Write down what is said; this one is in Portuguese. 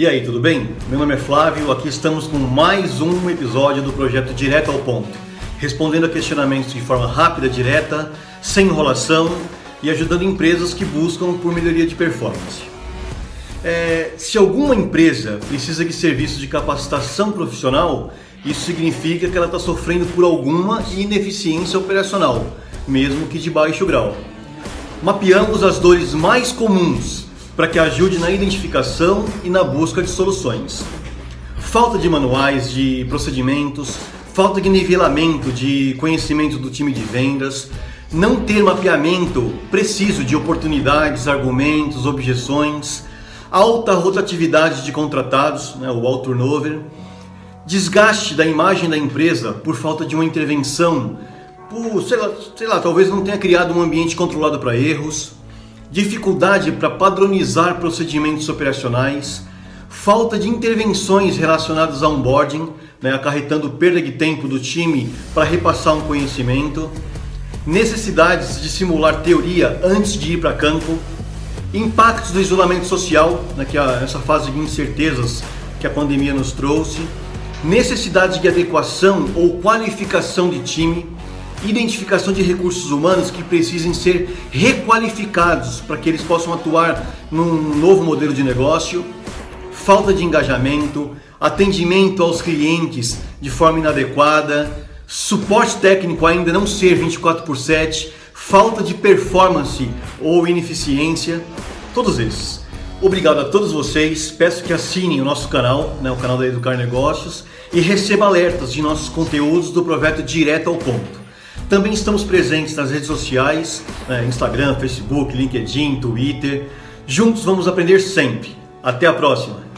E aí, tudo bem? Meu nome é Flávio, aqui estamos com mais um episódio do projeto Direto ao Ponto, respondendo a questionamentos de forma rápida, direta, sem enrolação e ajudando empresas que buscam por melhoria de performance. É, se alguma empresa precisa de serviços de capacitação profissional, isso significa que ela está sofrendo por alguma ineficiência operacional, mesmo que de baixo grau. Mapeamos as dores mais comuns para que ajude na identificação e na busca de soluções. Falta de manuais de procedimentos, falta de nivelamento de conhecimento do time de vendas, não ter mapeamento preciso de oportunidades, argumentos, objeções, alta rotatividade de contratados, né, o alto turnover, desgaste da imagem da empresa por falta de uma intervenção, por, sei lá, sei lá talvez não tenha criado um ambiente controlado para erros, dificuldade para padronizar procedimentos operacionais, falta de intervenções relacionadas a onboarding, né, acarretando perda de tempo do time para repassar um conhecimento, necessidades de simular teoria antes de ir para campo, impactos do isolamento social, né, que é essa fase de incertezas que a pandemia nos trouxe, necessidade de adequação ou qualificação de time, identificação de recursos humanos que precisem ser requalificados para que eles possam atuar num novo modelo de negócio, falta de engajamento, atendimento aos clientes de forma inadequada, suporte técnico ainda não ser 24 por 7, falta de performance ou ineficiência, todos esses. Obrigado a todos vocês. Peço que assinem o nosso canal, né, o canal da Educar Negócios, e receba alertas de nossos conteúdos do projeto Direto ao Ponto. Também estamos presentes nas redes sociais, né, Instagram, Facebook, LinkedIn, Twitter. Juntos vamos aprender sempre. Até a próxima!